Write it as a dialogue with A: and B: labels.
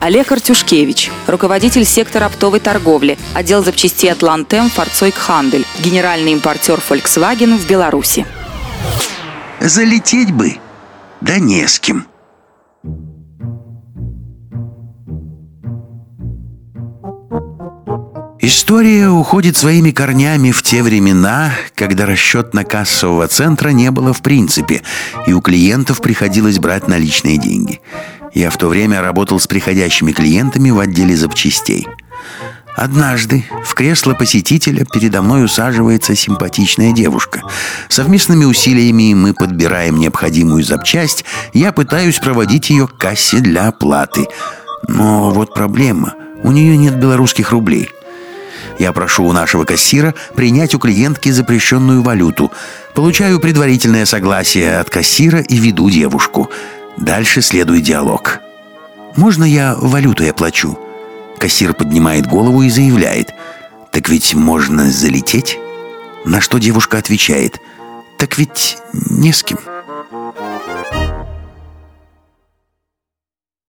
A: Олег Артюшкевич, руководитель сектора оптовой торговли, отдел запчастей «Атлантем» «Форцойк Хандель», генеральный импортер Volkswagen в Беларуси.
B: Залететь бы, да не с кем. История уходит своими корнями в те времена, когда расчетно-кассового центра не было в принципе, и у клиентов приходилось брать наличные деньги. Я в то время работал с приходящими клиентами в отделе запчастей. Однажды в кресло посетителя передо мной усаживается симпатичная девушка. Совместными усилиями мы подбираем необходимую запчасть. Я пытаюсь проводить ее к кассе для оплаты. Но вот проблема. У нее нет белорусских рублей. Я прошу у нашего кассира принять у клиентки запрещенную валюту. Получаю предварительное согласие от кассира и веду девушку. Дальше следует диалог. «Можно я валютой оплачу?» Кассир поднимает голову и заявляет. «Так ведь можно залететь?» На что девушка отвечает. «Так ведь не с кем».